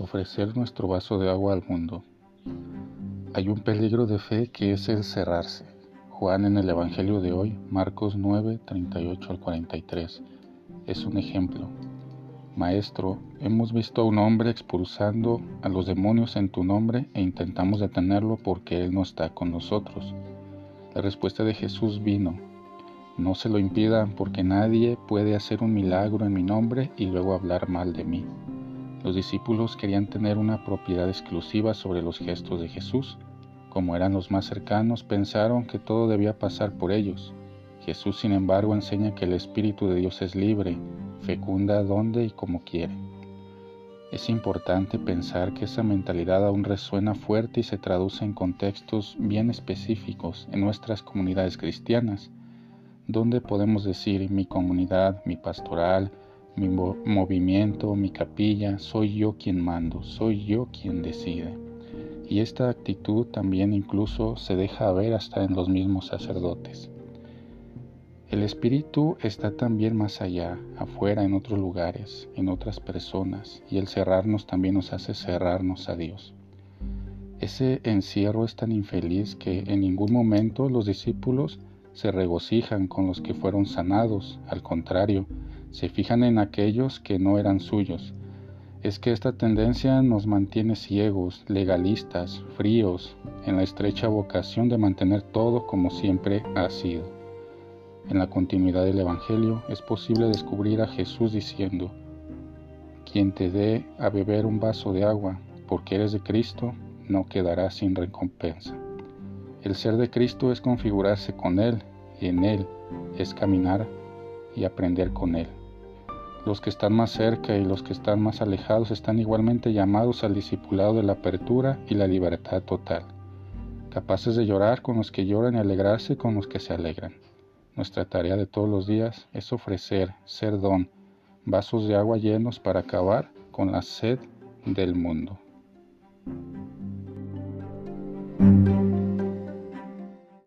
ofrecer nuestro vaso de agua al mundo. Hay un peligro de fe que es el cerrarse. Juan en el Evangelio de hoy, Marcos 9, 38 al 43, es un ejemplo. Maestro, hemos visto a un hombre expulsando a los demonios en tu nombre e intentamos detenerlo porque él no está con nosotros. La respuesta de Jesús vino, no se lo impidan porque nadie puede hacer un milagro en mi nombre y luego hablar mal de mí. Los discípulos querían tener una propiedad exclusiva sobre los gestos de Jesús. Como eran los más cercanos, pensaron que todo debía pasar por ellos. Jesús, sin embargo, enseña que el Espíritu de Dios es libre, fecunda donde y como quiere. Es importante pensar que esa mentalidad aún resuena fuerte y se traduce en contextos bien específicos en nuestras comunidades cristianas, donde podemos decir mi comunidad, mi pastoral, mi movimiento, mi capilla, soy yo quien mando, soy yo quien decide. Y esta actitud también incluso se deja ver hasta en los mismos sacerdotes. El espíritu está también más allá, afuera, en otros lugares, en otras personas, y el cerrarnos también nos hace cerrarnos a Dios. Ese encierro es tan infeliz que en ningún momento los discípulos se regocijan con los que fueron sanados, al contrario, se fijan en aquellos que no eran suyos. Es que esta tendencia nos mantiene ciegos, legalistas, fríos, en la estrecha vocación de mantener todo como siempre ha sido. En la continuidad del Evangelio es posible descubrir a Jesús diciendo, quien te dé a beber un vaso de agua porque eres de Cristo, no quedará sin recompensa. El ser de Cristo es configurarse con Él y en Él es caminar y aprender con Él. Los que están más cerca y los que están más alejados están igualmente llamados al discipulado de la apertura y la libertad total, capaces de llorar con los que lloran y alegrarse con los que se alegran. Nuestra tarea de todos los días es ofrecer, ser don, vasos de agua llenos para acabar con la sed del mundo.